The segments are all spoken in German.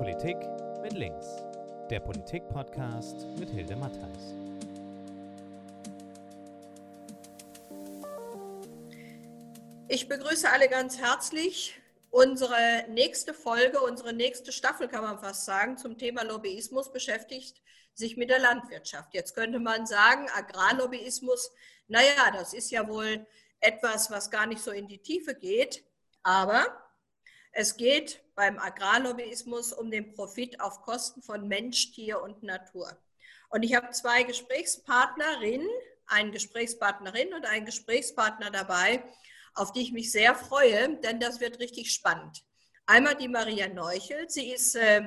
Politik mit links. Der Politik-Podcast mit Hilde Mattheis. Ich begrüße alle ganz herzlich. Unsere nächste Folge, unsere nächste Staffel kann man fast sagen, zum Thema Lobbyismus beschäftigt sich mit der Landwirtschaft. Jetzt könnte man sagen, Agrarlobbyismus, naja, das ist ja wohl etwas, was gar nicht so in die Tiefe geht, aber es geht beim Agrarlobbyismus um den Profit auf Kosten von Mensch, Tier und Natur. Und ich habe zwei Gesprächspartnerinnen, einen Gesprächspartnerin und einen Gesprächspartner dabei, auf die ich mich sehr freue, denn das wird richtig spannend. Einmal die Maria Neuchel. Sie ist äh,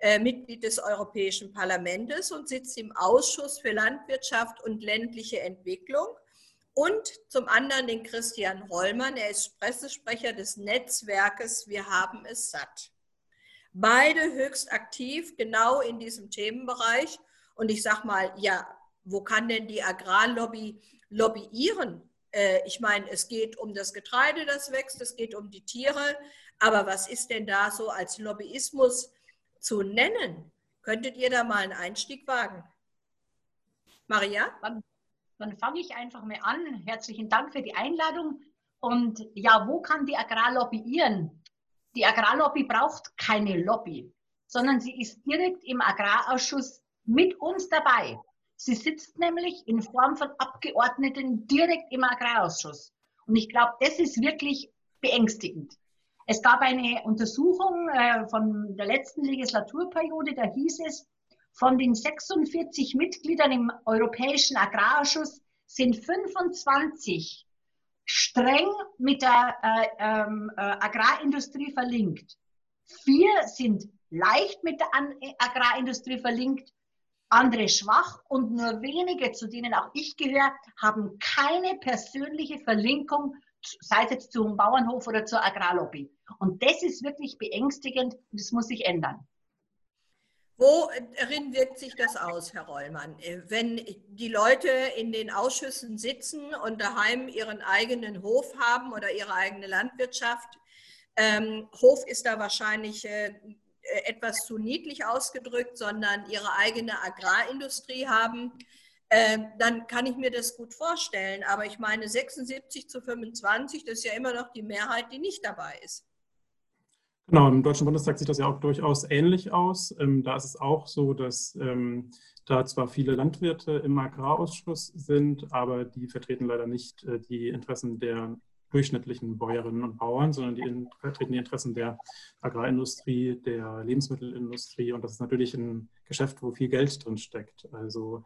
äh, Mitglied des Europäischen Parlaments und sitzt im Ausschuss für Landwirtschaft und ländliche Entwicklung und zum anderen den Christian Rollmann. Er ist Pressesprecher des Netzwerkes Wir haben es satt. Beide höchst aktiv, genau in diesem Themenbereich. Und ich sage mal, ja, wo kann denn die Agrarlobby lobbyieren? Äh, ich meine, es geht um das Getreide, das wächst, es geht um die Tiere. Aber was ist denn da so als Lobbyismus zu nennen? Könntet ihr da mal einen Einstieg wagen? Maria? Wann, dann fange ich einfach mal an. Herzlichen Dank für die Einladung. Und ja, wo kann die Agrarlobby ihren? Die Agrarlobby braucht keine Lobby, sondern sie ist direkt im Agrarausschuss mit uns dabei. Sie sitzt nämlich in Form von Abgeordneten direkt im Agrarausschuss. Und ich glaube, das ist wirklich beängstigend. Es gab eine Untersuchung äh, von der letzten Legislaturperiode, da hieß es, von den 46 Mitgliedern im Europäischen Agrarausschuss sind 25 streng mit der äh, ähm, äh, Agrarindustrie verlinkt. Vier sind leicht mit der An Agrarindustrie verlinkt, andere schwach und nur wenige, zu denen auch ich gehöre, haben keine persönliche Verlinkung, sei es jetzt zum Bauernhof oder zur Agrarlobby. Und das ist wirklich beängstigend und das muss sich ändern. Worin wirkt sich das aus, Herr Rollmann? Wenn die Leute in den Ausschüssen sitzen und daheim ihren eigenen Hof haben oder ihre eigene Landwirtschaft, ähm, Hof ist da wahrscheinlich äh, etwas zu niedlich ausgedrückt, sondern ihre eigene Agrarindustrie haben, äh, dann kann ich mir das gut vorstellen. Aber ich meine, 76 zu 25, das ist ja immer noch die Mehrheit, die nicht dabei ist. Genau, im Deutschen Bundestag sieht das ja auch durchaus ähnlich aus. Ähm, da ist es auch so, dass ähm, da zwar viele Landwirte im Agrarausschuss sind, aber die vertreten leider nicht äh, die Interessen der durchschnittlichen Bäuerinnen und Bauern, sondern die vertreten die Interessen der Agrarindustrie, der Lebensmittelindustrie. Und das ist natürlich ein Geschäft, wo viel Geld drin steckt. Also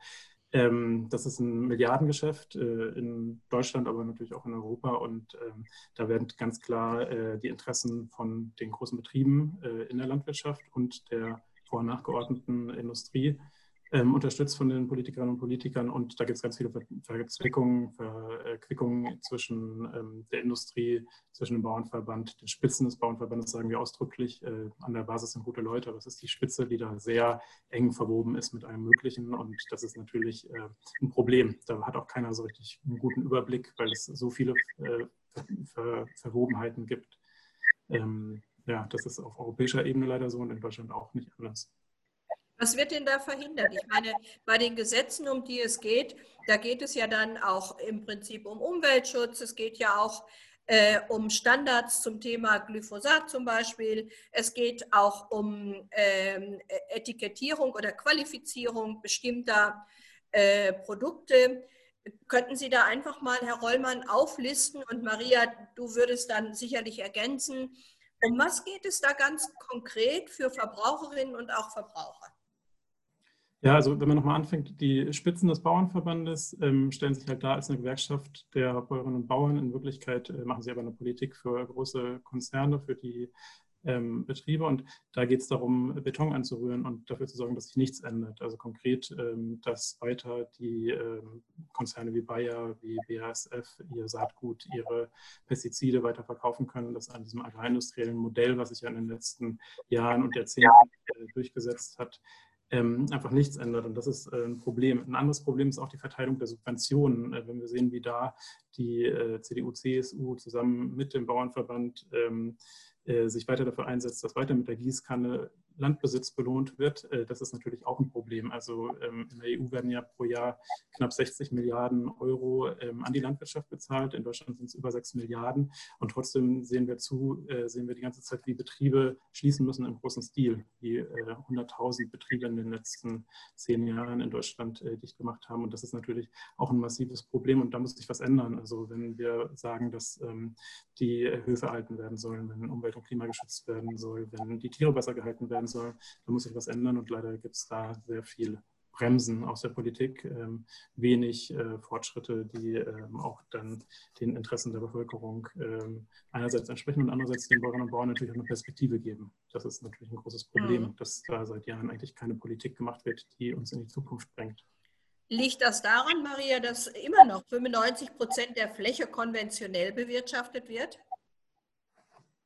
ähm, das ist ein Milliardengeschäft äh, in Deutschland, aber natürlich auch in Europa. Und ähm, da werden ganz klar äh, die Interessen von den großen Betrieben äh, in der Landwirtschaft und der vor- und nachgeordneten Industrie ähm, unterstützt von den Politikerinnen und Politikern. Und da gibt es ganz viele Verzwickungen, Verquickungen zwischen ähm, der Industrie, zwischen dem Bauernverband, den Spitzen des Bauernverbandes, sagen wir ausdrücklich. Äh, an der Basis sind gute Leute, aber es ist die Spitze, die da sehr eng verwoben ist mit allem Möglichen. Und das ist natürlich äh, ein Problem. Da hat auch keiner so richtig einen guten Überblick, weil es so viele äh, Ver Verwobenheiten gibt. Ähm, ja, das ist auf europäischer Ebene leider so und in Deutschland auch nicht anders. Was wird denn da verhindert? Ich meine, bei den Gesetzen, um die es geht, da geht es ja dann auch im Prinzip um Umweltschutz. Es geht ja auch äh, um Standards zum Thema Glyphosat zum Beispiel. Es geht auch um ähm, Etikettierung oder Qualifizierung bestimmter äh, Produkte. Könnten Sie da einfach mal, Herr Rollmann, auflisten und Maria, du würdest dann sicherlich ergänzen, um was geht es da ganz konkret für Verbraucherinnen und auch Verbraucher? Ja, also wenn man nochmal anfängt, die Spitzen des Bauernverbandes ähm, stellen sich halt da als eine Gewerkschaft der Bäuerinnen und Bauern. In Wirklichkeit äh, machen sie aber eine Politik für große Konzerne, für die ähm, Betriebe. Und da geht es darum, Beton anzurühren und dafür zu sorgen, dass sich nichts ändert. Also konkret, ähm, dass weiter die ähm, Konzerne wie Bayer, wie BASF ihr Saatgut, ihre Pestizide weiter verkaufen können. Das an diesem agrarindustriellen Modell, was sich ja in den letzten Jahren und Jahrzehnten äh, durchgesetzt hat, ähm, einfach nichts ändert. Und das ist äh, ein Problem. Ein anderes Problem ist auch die Verteilung der Subventionen. Äh, wenn wir sehen, wie da die äh, CDU, CSU zusammen mit dem Bauernverband ähm, äh, sich weiter dafür einsetzt, dass weiter mit der Gießkanne Landbesitz belohnt wird, äh, das ist natürlich auch ein Problem. Also ähm, in der EU werden ja pro Jahr knapp 60 Milliarden Euro ähm, an die Landwirtschaft bezahlt. In Deutschland sind es über 6 Milliarden. Und trotzdem sehen wir zu, äh, sehen wir die ganze Zeit, wie Betriebe schließen müssen im großen Stil, wie 100.000 Betriebe in den letzten zehn Jahren in Deutschland dicht gemacht haben. Und das ist natürlich auch ein massives Problem. Und da muss sich was ändern. Also wenn wir sagen, dass ähm, die Höfe erhalten werden sollen, wenn Umwelt und Klima geschützt werden soll, wenn die Tiere besser gehalten werden soll, da muss sich was ändern und leider gibt es da sehr viel Bremsen aus der Politik, ähm, wenig äh, Fortschritte, die ähm, auch dann den Interessen der Bevölkerung ähm, einerseits entsprechen und andererseits den Bäuerinnen und Bauern natürlich auch eine Perspektive geben. Das ist natürlich ein großes Problem, mhm. dass da seit Jahren eigentlich keine Politik gemacht wird, die uns in die Zukunft bringt. Liegt das daran, Maria, dass immer noch 95 Prozent der Fläche konventionell bewirtschaftet wird?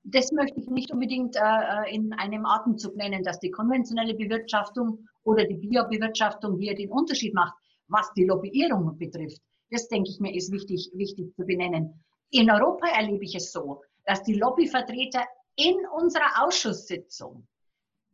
Das möchte ich nicht unbedingt äh, äh, in einem Atemzug nennen, dass die konventionelle Bewirtschaftung oder die Biobewirtschaftung hier den Unterschied macht, was die Lobbyierung betrifft. Das denke ich mir ist wichtig, wichtig zu benennen. In Europa erlebe ich es so, dass die Lobbyvertreter in unserer Ausschusssitzung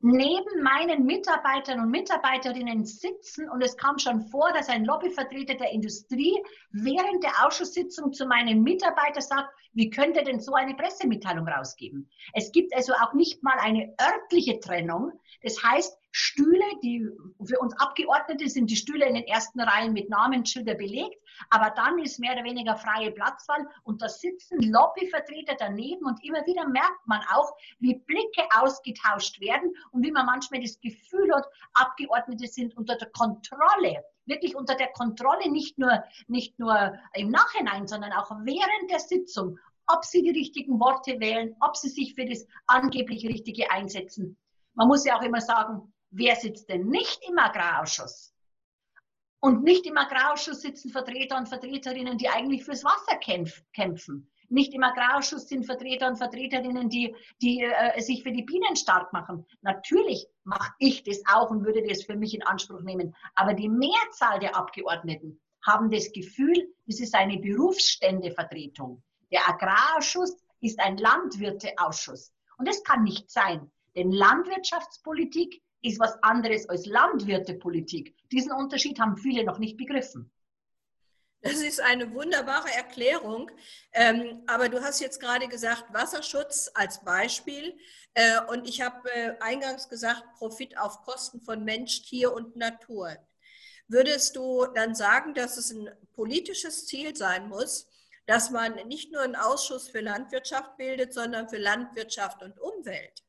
neben meinen Mitarbeitern und Mitarbeiterinnen sitzen und es kam schon vor, dass ein Lobbyvertreter der Industrie während der Ausschusssitzung zu meinem Mitarbeiter sagt, wie könnte denn so eine Pressemitteilung rausgeben? Es gibt also auch nicht mal eine örtliche Trennung. Das heißt, Stühle, die für uns Abgeordnete sind die Stühle in den ersten Reihen mit Namensschilder belegt, aber dann ist mehr oder weniger freie Platzwahl und da sitzen Lobbyvertreter daneben und immer wieder merkt man auch, wie Blicke ausgetauscht werden und wie man manchmal das Gefühl hat, Abgeordnete sind unter der Kontrolle wirklich unter der Kontrolle, nicht nur, nicht nur im Nachhinein, sondern auch während der Sitzung, ob sie die richtigen Worte wählen, ob sie sich für das angeblich Richtige einsetzen. Man muss ja auch immer sagen, wer sitzt denn nicht im Agrarausschuss? Und nicht im Agrarausschuss sitzen Vertreter und Vertreterinnen, die eigentlich fürs Wasser kämpfen. Nicht im Agrarausschuss sind Vertreter und Vertreterinnen, die, die äh, sich für die Bienen stark machen. Natürlich mache ich das auch und würde das für mich in Anspruch nehmen. Aber die Mehrzahl der Abgeordneten haben das Gefühl, es ist eine Berufsständevertretung. Der Agrarausschuss ist ein Landwirteausschuss. Und das kann nicht sein. Denn Landwirtschaftspolitik ist was anderes als Landwirtepolitik. Diesen Unterschied haben viele noch nicht begriffen. Das ist eine wunderbare Erklärung. Ähm, aber du hast jetzt gerade gesagt, Wasserschutz als Beispiel. Äh, und ich habe äh, eingangs gesagt, Profit auf Kosten von Mensch, Tier und Natur. Würdest du dann sagen, dass es ein politisches Ziel sein muss, dass man nicht nur einen Ausschuss für Landwirtschaft bildet, sondern für Landwirtschaft und Umwelt?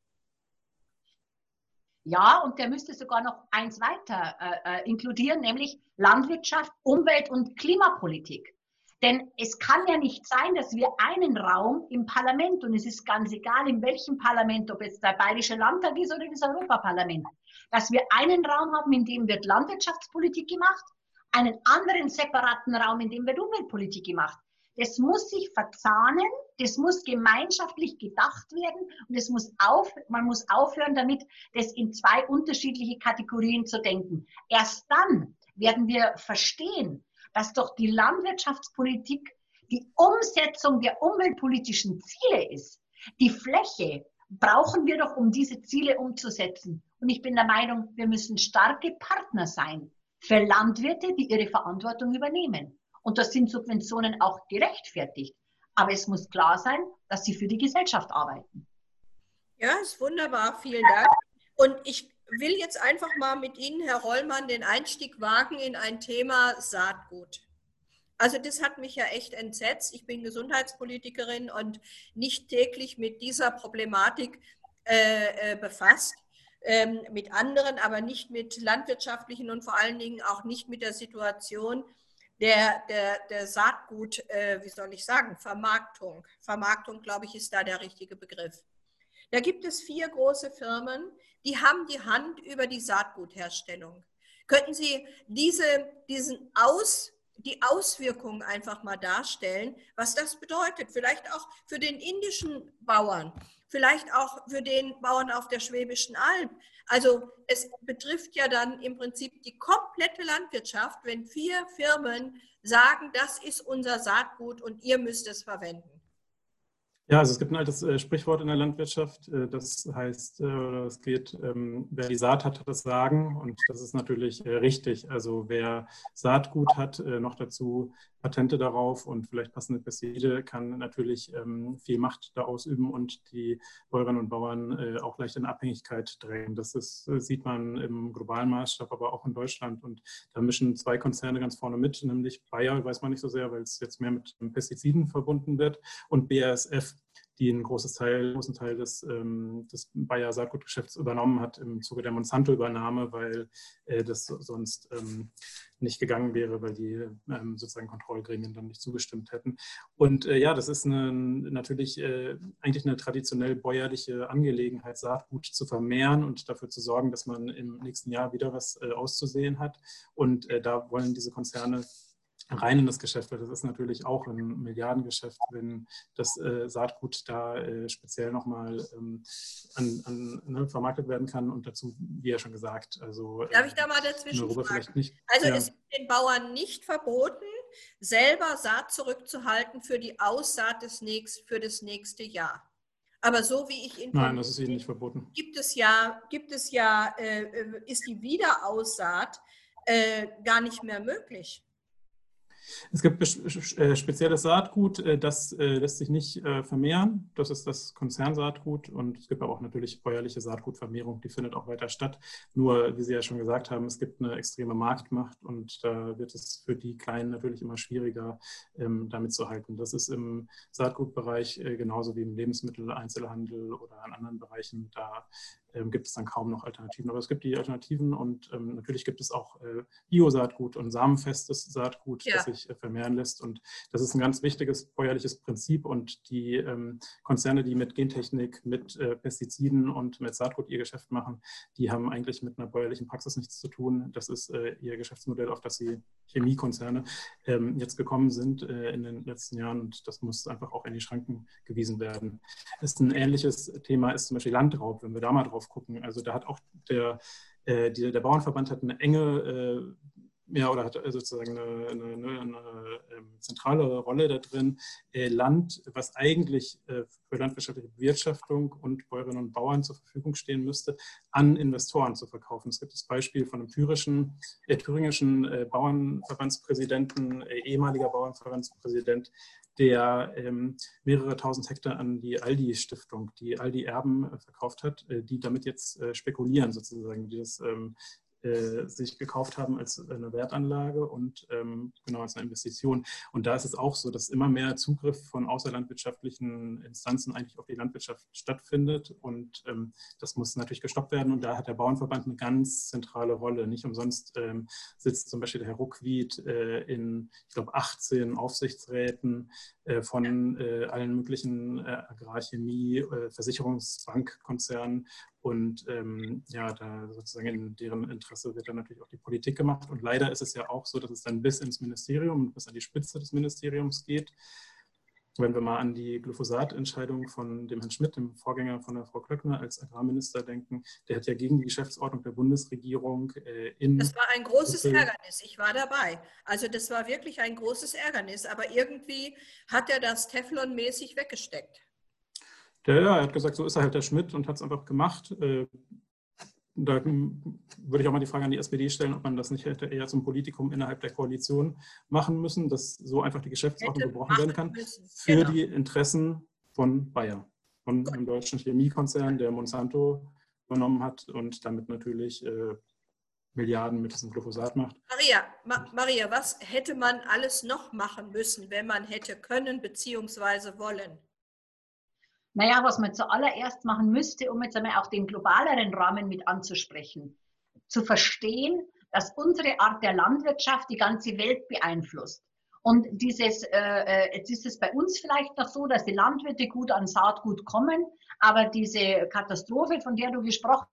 Ja, und der müsste sogar noch eins weiter äh, äh, inkludieren, nämlich Landwirtschaft, Umwelt und Klimapolitik. Denn es kann ja nicht sein, dass wir einen Raum im Parlament, und es ist ganz egal, in welchem Parlament, ob jetzt der Bayerische Landtag ist oder das Europaparlament, dass wir einen Raum haben, in dem wird Landwirtschaftspolitik gemacht, einen anderen separaten Raum, in dem wird Umweltpolitik gemacht. Das muss sich verzahnen, das muss gemeinschaftlich gedacht werden und es muss auf, man muss aufhören damit, das in zwei unterschiedliche Kategorien zu denken. Erst dann werden wir verstehen, dass doch die Landwirtschaftspolitik die Umsetzung der umweltpolitischen Ziele ist. Die Fläche brauchen wir doch, um diese Ziele umzusetzen. Und ich bin der Meinung, wir müssen starke Partner sein für Landwirte, die ihre Verantwortung übernehmen. Und da sind Subventionen auch gerechtfertigt. Aber es muss klar sein, dass sie für die Gesellschaft arbeiten. Ja, ist wunderbar. Vielen Dank. Und ich will jetzt einfach mal mit Ihnen, Herr Rollmann, den Einstieg wagen in ein Thema Saatgut. Also das hat mich ja echt entsetzt. Ich bin Gesundheitspolitikerin und nicht täglich mit dieser Problematik äh, äh befasst. Ähm, mit anderen, aber nicht mit landwirtschaftlichen und vor allen Dingen auch nicht mit der Situation, der, der, der Saatgut, äh, wie soll ich sagen, Vermarktung. Vermarktung, glaube ich, ist da der richtige Begriff. Da gibt es vier große Firmen, die haben die Hand über die Saatgutherstellung. Könnten Sie diese, diesen Aus, die Auswirkungen einfach mal darstellen, was das bedeutet? Vielleicht auch für den indischen Bauern, vielleicht auch für den Bauern auf der Schwäbischen Alb. Also es betrifft ja dann im Prinzip die komplette Landwirtschaft, wenn vier Firmen sagen, das ist unser Saatgut und ihr müsst es verwenden. Ja, also es gibt ein altes äh, Sprichwort in der Landwirtschaft, äh, das heißt, äh, es geht, ähm, wer die Saat hat, hat das Sagen und das ist natürlich äh, richtig. Also wer Saatgut hat, äh, noch dazu Patente darauf und vielleicht passende Pestizide, kann natürlich ähm, viel Macht da ausüben und die Bäuerinnen und Bauern äh, auch leicht in Abhängigkeit drängen. Das ist, sieht man im globalen Maßstab, aber auch in Deutschland und da mischen zwei Konzerne ganz vorne mit, nämlich Bayer, weiß man nicht so sehr, weil es jetzt mehr mit Pestiziden verbunden wird und BASF die einen großes Teil, großen Teil des, ähm, des Bayer Saatgutgeschäfts übernommen hat im Zuge der Monsanto-Übernahme, weil äh, das sonst ähm, nicht gegangen wäre, weil die ähm, sozusagen Kontrollgremien dann nicht zugestimmt hätten. Und äh, ja, das ist eine, natürlich äh, eigentlich eine traditionell bäuerliche Angelegenheit, Saatgut zu vermehren und dafür zu sorgen, dass man im nächsten Jahr wieder was äh, auszusehen hat. Und äh, da wollen diese Konzerne rein in das Geschäft, weil das ist natürlich auch ein Milliardengeschäft, wenn das äh, Saatgut da äh, speziell nochmal ähm, an, an, ne, vermarktet werden kann und dazu, wie ja schon gesagt, also Darf ich da mal dazwischen fragen? Nicht, also ja. es ist den Bauern nicht verboten, selber Saat zurückzuhalten für die Aussaat des nächst, für das nächste Jahr. Aber so wie ich Nein, das ist Ihnen nicht verboten. Gibt es ja, gibt es ja, äh, äh ist die Wiederaussaat äh, gar nicht mehr möglich. Es gibt äh, spezielles Saatgut, äh, das äh, lässt sich nicht vermehren. Das ist das Konzernsaatgut. Und es gibt aber auch natürlich bäuerliche Saatgutvermehrung, die findet auch weiter statt. Nur, wie Sie ja schon gesagt haben, es gibt eine extreme Marktmacht und da wird es für die Kleinen natürlich immer schwieriger, ähm, damit zu halten. Das ist im Saatgutbereich genauso wie im Lebensmitteleinzelhandel oder in anderen Bereichen. Da ähm, gibt es dann kaum noch Alternativen. Aber es gibt die Alternativen und ähm, natürlich gibt es auch äh, Bio-Saatgut und samenfestes Saatgut, ja. das sich äh, vermehren lässt. Und das ist ein ganz wichtiges bäuerliches Prinzip. Und die ähm, Konzerne, die mit Gentechnik, mit äh, Pestiziden und mit Saatgut ihr Geschäft machen, die haben eigentlich mit einer bäuerlichen Praxis nichts zu tun. Das ist äh, ihr Geschäftsmodell, auf das sie Chemiekonzerne ähm, jetzt gekommen sind äh, in den letzten Jahren. Und das muss einfach auch in die Schranken gewiesen werden. Ist ein ähnliches Thema ist zum Beispiel Landraub, wenn wir da mal drauf gucken. Also da hat auch der, äh, die, der Bauernverband hat eine enge, äh, ja, oder hat sozusagen eine, eine, eine, eine ähm, zentrale Rolle da drin, äh, Land, was eigentlich äh, für landwirtschaftliche Bewirtschaftung und Bäuerinnen und Bauern zur Verfügung stehen müsste, an Investoren zu verkaufen. Es gibt das Beispiel von einem thürischen, äh, thüringischen äh, Bauernverbandspräsidenten, ehemaliger Bauernverbandspräsident, der ähm, mehrere tausend Hektar an die Aldi-Stiftung, die Aldi-Erben äh, verkauft hat, äh, die damit jetzt äh, spekulieren sozusagen, die das ähm, äh, sich gekauft haben als eine Wertanlage und ähm, genau als eine Investition. Und da ist es auch so, dass immer mehr Zugriff von außerlandwirtschaftlichen Instanzen eigentlich auf die Landwirtschaft stattfindet und ähm, das muss natürlich gestoppt werden und da hat der Bauernverband eine ganz zentrale Rolle. Nicht umsonst ähm, sitzt zum Beispiel der Herr Ruckwied äh, in, ich glaube, 18 Aufsichtsräten äh, von äh, allen möglichen äh, Agrarchemie, Versicherungsbankkonzernen und ähm, ja, da sozusagen in deren Interesse wird dann natürlich auch die Politik gemacht. Und leider ist es ja auch so, dass es dann bis ins Ministerium, bis an die Spitze des Ministeriums geht. Wenn wir mal an die Glyphosat-Entscheidung von dem Herrn Schmidt, dem Vorgänger von der Frau Klöckner als Agrarminister denken, der hat ja gegen die Geschäftsordnung der Bundesregierung äh, in. Das war ein großes Brüssel Ärgernis. Ich war dabei. Also das war wirklich ein großes Ärgernis. Aber irgendwie hat er das Teflon-mäßig weggesteckt. Ja, ja, er hat gesagt, so ist er halt der Schmidt und hat es einfach gemacht. Äh, da würde ich auch mal die Frage an die SPD stellen, ob man das nicht hätte eher zum Politikum innerhalb der Koalition machen müssen, dass so einfach die Geschäftsordnung gebrochen werden kann für genau. die Interessen von Bayer, von einem deutschen Chemiekonzern, der Monsanto übernommen hat und damit natürlich äh, Milliarden mit diesem Glyphosat macht. Maria, Ma Maria, was hätte man alles noch machen müssen, wenn man hätte können bzw. wollen? Naja, was man zuallererst machen müsste, um jetzt einmal auch den globaleren Rahmen mit anzusprechen, zu verstehen, dass unsere Art der Landwirtschaft die ganze Welt beeinflusst. Und dieses, äh, äh, jetzt ist es bei uns vielleicht noch so, dass die Landwirte gut an Saatgut kommen, aber diese Katastrophe, von der du gesprochen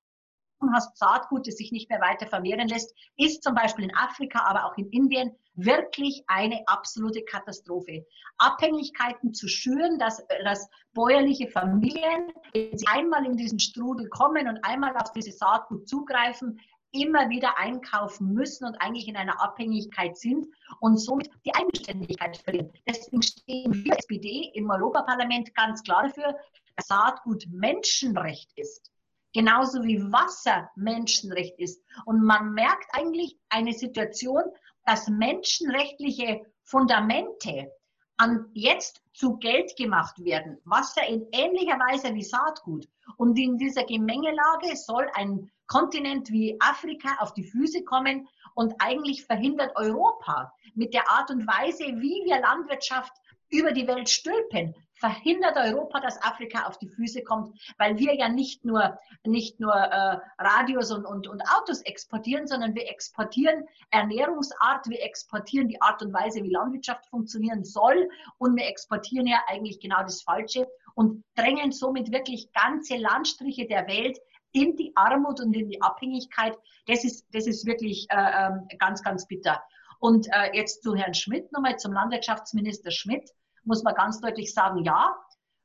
hast, Saatgut, das sich nicht mehr weiter vermehren lässt, ist zum Beispiel in Afrika, aber auch in Indien wirklich eine absolute Katastrophe. Abhängigkeiten zu schüren, dass, dass bäuerliche Familien, wenn sie einmal in diesen Strudel kommen und einmal auf diese Saatgut zugreifen, immer wieder einkaufen müssen und eigentlich in einer Abhängigkeit sind und somit die Eigenständigkeit verlieren. Deswegen stehen wir SPD im Europaparlament ganz klar dafür, dass Saatgut Menschenrecht ist. Genauso wie Wasser Menschenrecht ist. Und man merkt eigentlich eine Situation, dass menschenrechtliche Fundamente an jetzt zu Geld gemacht werden. Wasser in ähnlicher Weise wie Saatgut. Und in dieser Gemengelage soll ein Kontinent wie Afrika auf die Füße kommen und eigentlich verhindert Europa mit der Art und Weise, wie wir Landwirtschaft über die Welt stülpen, verhindert Europa, dass Afrika auf die Füße kommt, weil wir ja nicht nur, nicht nur äh, Radios und, und, und Autos exportieren, sondern wir exportieren Ernährungsart, wir exportieren die Art und Weise, wie Landwirtschaft funktionieren soll und wir exportieren ja eigentlich genau das Falsche und drängen somit wirklich ganze Landstriche der Welt in die Armut und in die Abhängigkeit. Das ist, das ist wirklich äh, ähm, ganz, ganz bitter. Und äh, jetzt zu Herrn Schmidt, nochmal zum Landwirtschaftsminister Schmidt muss man ganz deutlich sagen, ja,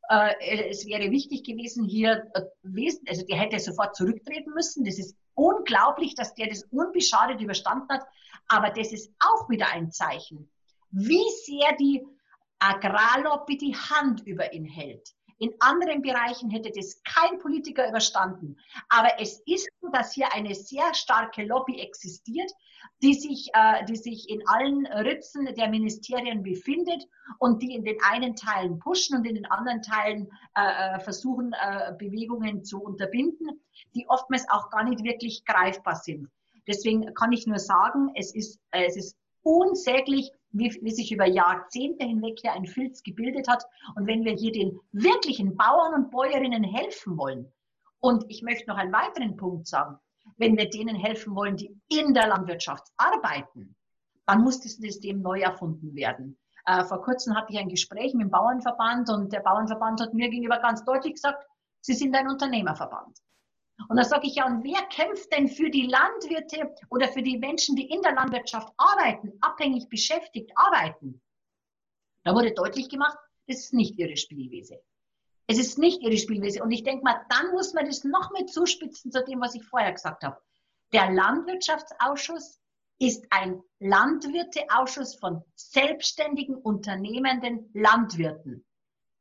äh, es wäre wichtig gewesen, hier, äh, also der hätte sofort zurücktreten müssen. Das ist unglaublich, dass der das unbeschadet überstanden hat. Aber das ist auch wieder ein Zeichen, wie sehr die Agrarlobby die Hand über ihn hält. In anderen Bereichen hätte das kein Politiker überstanden. Aber es ist so, dass hier eine sehr starke Lobby existiert, die sich, äh, die sich in allen Ritzen der Ministerien befindet und die in den einen Teilen pushen und in den anderen Teilen äh, äh versuchen, äh, Bewegungen zu unterbinden, die oftmals auch gar nicht wirklich greifbar sind. Deswegen kann ich nur sagen, es ist, äh, es ist unsäglich, wie, wie sich über Jahrzehnte hinweg hier ein Filz gebildet hat. Und wenn wir hier den wirklichen Bauern und Bäuerinnen helfen wollen, und ich möchte noch einen weiteren Punkt sagen, wenn wir denen helfen wollen, die in der Landwirtschaft arbeiten, dann muss das System neu erfunden werden. Äh, vor kurzem hatte ich ein Gespräch mit dem Bauernverband und der Bauernverband hat mir gegenüber ganz deutlich gesagt, Sie sind ein Unternehmerverband. Und da sage ich ja, und wer kämpft denn für die Landwirte oder für die Menschen, die in der Landwirtschaft arbeiten, abhängig beschäftigt arbeiten? Da wurde deutlich gemacht, das ist nicht ihre Spielwiese. Es ist nicht ihre Spielwiese. Und ich denke mal, dann muss man das noch mit zuspitzen zu dem, was ich vorher gesagt habe. Der Landwirtschaftsausschuss ist ein Landwirteausschuss von selbstständigen, unternehmenden Landwirten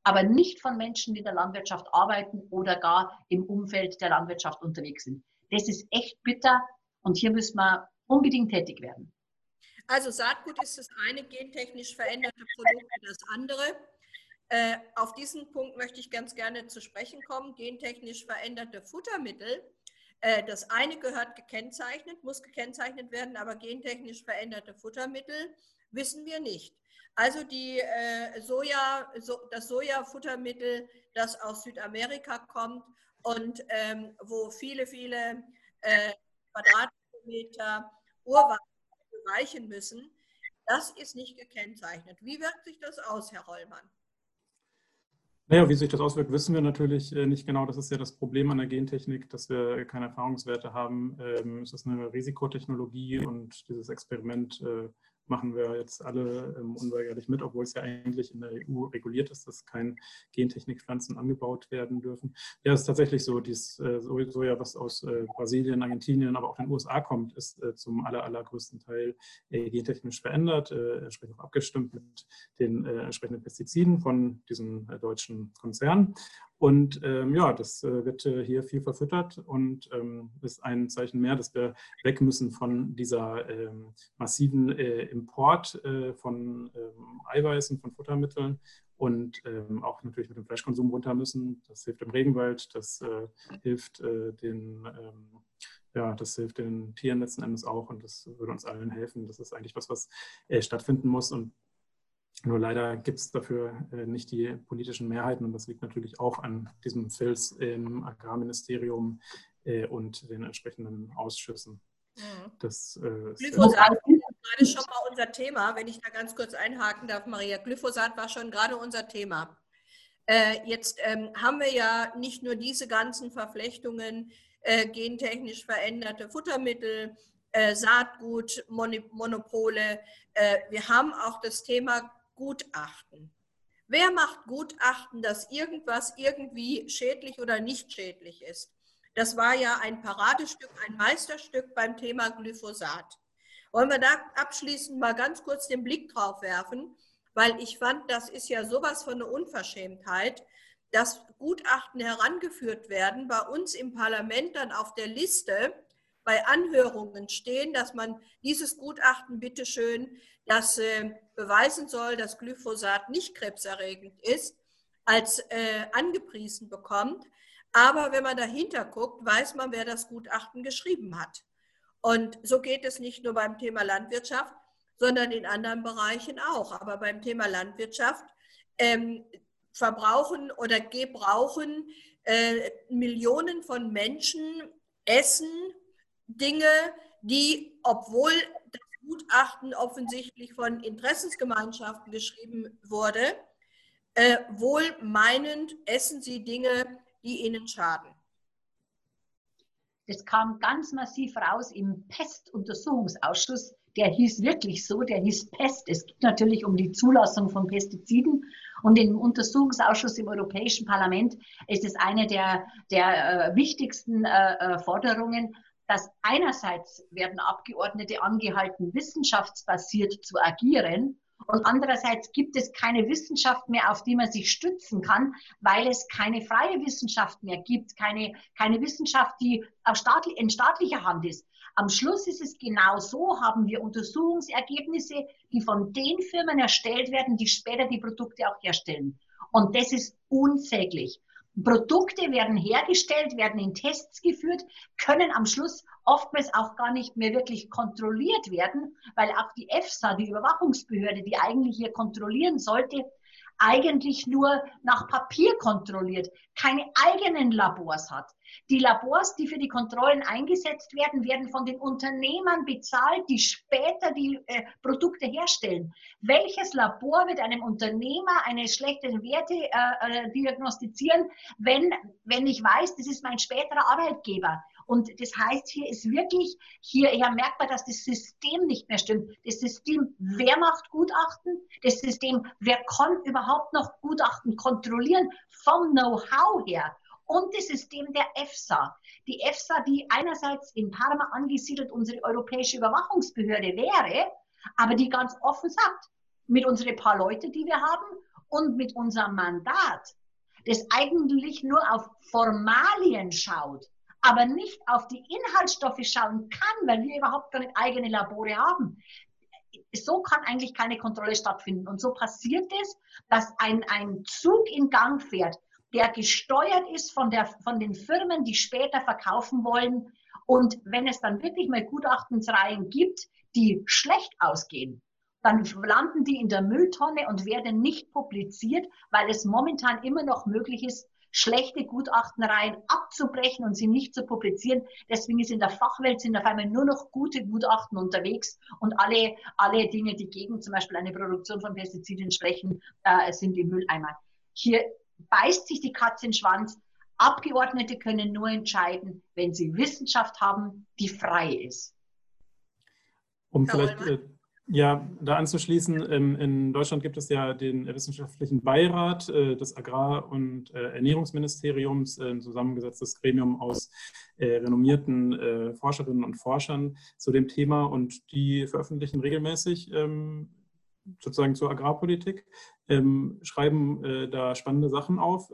aber nicht von Menschen, die in der Landwirtschaft arbeiten oder gar im Umfeld der Landwirtschaft unterwegs sind. Das ist echt bitter und hier müssen wir unbedingt tätig werden. Also Saatgut ist das eine, gentechnisch veränderte Produkte das andere. Äh, auf diesen Punkt möchte ich ganz gerne zu sprechen kommen. Gentechnisch veränderte Futtermittel. Äh, das eine gehört gekennzeichnet, muss gekennzeichnet werden, aber gentechnisch veränderte Futtermittel wissen wir nicht. Also die äh, Soja, so, das Sojafuttermittel, das aus Südamerika kommt und ähm, wo viele, viele äh, Quadratkilometer Urwald weichen müssen, das ist nicht gekennzeichnet. Wie wirkt sich das aus, Herr Rollmann? Naja, wie sich das auswirkt, wissen wir natürlich äh, nicht genau. Das ist ja das Problem an der Gentechnik, dass wir keine Erfahrungswerte haben. Ähm, es ist eine Risikotechnologie und dieses Experiment äh, machen wir jetzt alle ähm, unweigerlich mit, obwohl es ja eigentlich in der EU reguliert ist, dass keine Gentechnikpflanzen angebaut werden dürfen. Ja, es ist tatsächlich so, dieses äh, Soja, was aus äh, Brasilien, Argentinien, aber auch den USA kommt, ist äh, zum aller, allergrößten Teil äh, gentechnisch verändert, äh, entsprechend auch abgestimmt mit den äh, entsprechenden Pestiziden von diesen deutschen Konzernen. Und ähm, ja, das äh, wird äh, hier viel verfüttert und ähm, ist ein Zeichen mehr, dass wir weg müssen von dieser ähm, massiven äh, Import äh, von ähm, Eiweißen, von Futtermitteln und ähm, auch natürlich mit dem Fleischkonsum runter müssen. Das hilft im Regenwald, das äh, hilft äh, den ähm, ja, das hilft den Tieren letzten Endes auch und das würde uns allen helfen. Das ist eigentlich was, was stattfinden muss und nur leider gibt es dafür äh, nicht die politischen Mehrheiten und das liegt natürlich auch an diesem Filz im Agrarministerium äh, und den entsprechenden Ausschüssen. Mhm. Das äh, Glyphosat ist gerade schon mal unser Thema, wenn ich da ganz kurz einhaken darf, Maria. Glyphosat war schon gerade unser Thema. Äh, jetzt ähm, haben wir ja nicht nur diese ganzen Verflechtungen, äh, gentechnisch veränderte Futtermittel, äh, Saatgut, Monopole. wir haben auch das Thema Gutachten. Wer macht Gutachten, dass irgendwas irgendwie schädlich oder nicht schädlich ist? Das war ja ein Paradestück, ein Meisterstück beim Thema Glyphosat. Wollen wir da abschließend mal ganz kurz den Blick drauf werfen, weil ich fand, das ist ja sowas von eine Unverschämtheit, dass Gutachten herangeführt werden, bei uns im Parlament dann auf der Liste bei Anhörungen stehen, dass man dieses Gutachten bitteschön, das äh, beweisen soll, dass Glyphosat nicht krebserregend ist, als äh, angepriesen bekommt. Aber wenn man dahinter guckt, weiß man, wer das Gutachten geschrieben hat. Und so geht es nicht nur beim Thema Landwirtschaft, sondern in anderen Bereichen auch. Aber beim Thema Landwirtschaft ähm, verbrauchen oder gebrauchen äh, Millionen von Menschen Essen, Dinge, die, obwohl Gutachten offensichtlich von Interessensgemeinschaften geschrieben wurde, äh, wohl meinend essen sie Dinge, die ihnen schaden. Das kam ganz massiv raus im Pestuntersuchungsausschuss. Der hieß wirklich so, der hieß Pest. Es geht natürlich um die Zulassung von Pestiziden. Und im Untersuchungsausschuss im Europäischen Parlament ist es eine der, der äh, wichtigsten äh, äh Forderungen, dass einerseits werden Abgeordnete angehalten, wissenschaftsbasiert zu agieren und andererseits gibt es keine Wissenschaft mehr, auf die man sich stützen kann, weil es keine freie Wissenschaft mehr gibt, keine, keine Wissenschaft, die in staatlicher Hand ist. Am Schluss ist es genau so, haben wir Untersuchungsergebnisse, die von den Firmen erstellt werden, die später die Produkte auch herstellen. Und das ist unsäglich. Produkte werden hergestellt, werden in Tests geführt, können am Schluss oftmals auch gar nicht mehr wirklich kontrolliert werden, weil auch die EFSA, die Überwachungsbehörde, die eigentlich hier kontrollieren sollte, eigentlich nur nach Papier kontrolliert, keine eigenen Labors hat. Die Labors, die für die Kontrollen eingesetzt werden, werden von den Unternehmern bezahlt, die später die äh, Produkte herstellen. Welches Labor wird einem Unternehmer eine schlechte Werte äh, äh, diagnostizieren, wenn, wenn ich weiß, das ist mein späterer Arbeitgeber? Und das heißt, hier ist wirklich, hier, merkt man, dass das System nicht mehr stimmt. Das System, wer macht Gutachten? Das System, wer kann überhaupt noch Gutachten kontrollieren vom Know-how her? Und das System der EFSA. Die EFSA, die einerseits in Parma angesiedelt unsere europäische Überwachungsbehörde wäre, aber die ganz offen sagt, mit unseren paar Leute, die wir haben und mit unserem Mandat, das eigentlich nur auf Formalien schaut, aber nicht auf die Inhaltsstoffe schauen kann, weil wir überhaupt gar nicht eigene Labore haben. So kann eigentlich keine Kontrolle stattfinden. Und so passiert es, dass ein, ein Zug in Gang fährt, der gesteuert ist von, der, von den Firmen, die später verkaufen wollen. Und wenn es dann wirklich mal Gutachtensreihen gibt, die schlecht ausgehen, dann landen die in der Mülltonne und werden nicht publiziert, weil es momentan immer noch möglich ist, schlechte Gutachtenreihen abzubrechen und sie nicht zu publizieren. Deswegen ist in der Fachwelt sind auf einmal nur noch gute Gutachten unterwegs und alle, alle Dinge, die gegen zum Beispiel eine Produktion von Pestiziden sprechen, äh, sind im Mülleimer. Hier beißt sich die Katze in den Schwanz. Abgeordnete können nur entscheiden, wenn sie Wissenschaft haben, die frei ist. Um vielleicht äh, ja, da anzuschließen, ähm, in Deutschland gibt es ja den wissenschaftlichen Beirat äh, des Agrar- und äh, Ernährungsministeriums, ein zusammengesetztes Gremium aus äh, renommierten Forscherinnen und Forschern zu dem Thema und die veröffentlichen regelmäßig ähm, sozusagen zur Agrarpolitik, ähm, schreiben da spannende Sachen auf,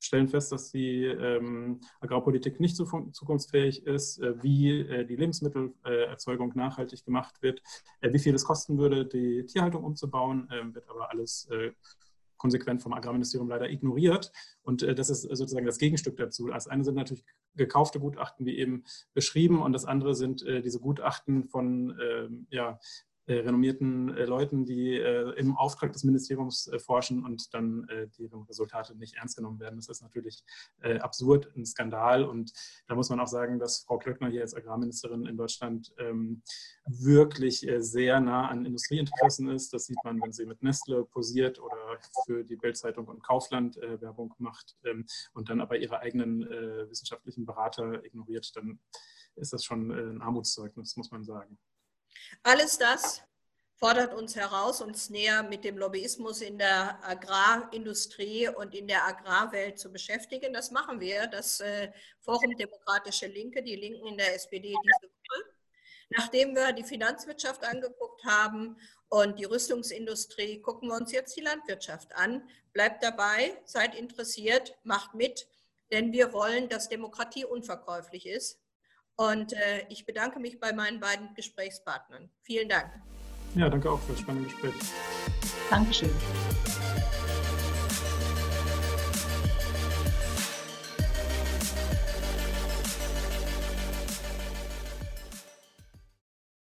stellen fest, dass die ähm, Agrarpolitik nicht zukunftsfähig ist, äh, wie äh, die Lebensmittelerzeugung nachhaltig gemacht wird, äh, wie viel es kosten würde, die Tierhaltung umzubauen, ähm, wird aber alles äh, konsequent vom Agrarministerium leider ignoriert. Und äh, das ist sozusagen das Gegenstück dazu. Das eine sind natürlich gekaufte Gutachten, wie eben beschrieben, und das andere sind äh, diese Gutachten von ähm, ja, renommierten äh, Leuten, die äh, im Auftrag des Ministeriums forschen und dann deren Resultate nicht ernst genommen werden. Das ist natürlich absurd, ein Skandal. Und da muss man auch sagen, dass Frau Klöckner hier als Agrarministerin in Deutschland ähm, wirklich sehr nah an Industrieinteressen ist. Das sieht man, wenn sie mit Nestle posiert oder für die Bildzeitung und Kaufland Werbung macht ähm, und dann aber ihre eigenen wissenschaftlichen Berater ignoriert. Dann ist das schon ein Armutszeugnis, muss man sagen. Alles das fordert uns heraus, uns näher mit dem Lobbyismus in der Agrarindustrie und in der Agrarwelt zu beschäftigen. Das machen wir, das äh, Forum Demokratische Linke, die Linken in der SPD diese Woche. Nachdem wir die Finanzwirtschaft angeguckt haben und die Rüstungsindustrie, gucken wir uns jetzt die Landwirtschaft an. Bleibt dabei, seid interessiert, macht mit, denn wir wollen, dass Demokratie unverkäuflich ist. Und äh, ich bedanke mich bei meinen beiden Gesprächspartnern. Vielen Dank. Ja, danke auch für das spannende Gespräch. Dankeschön.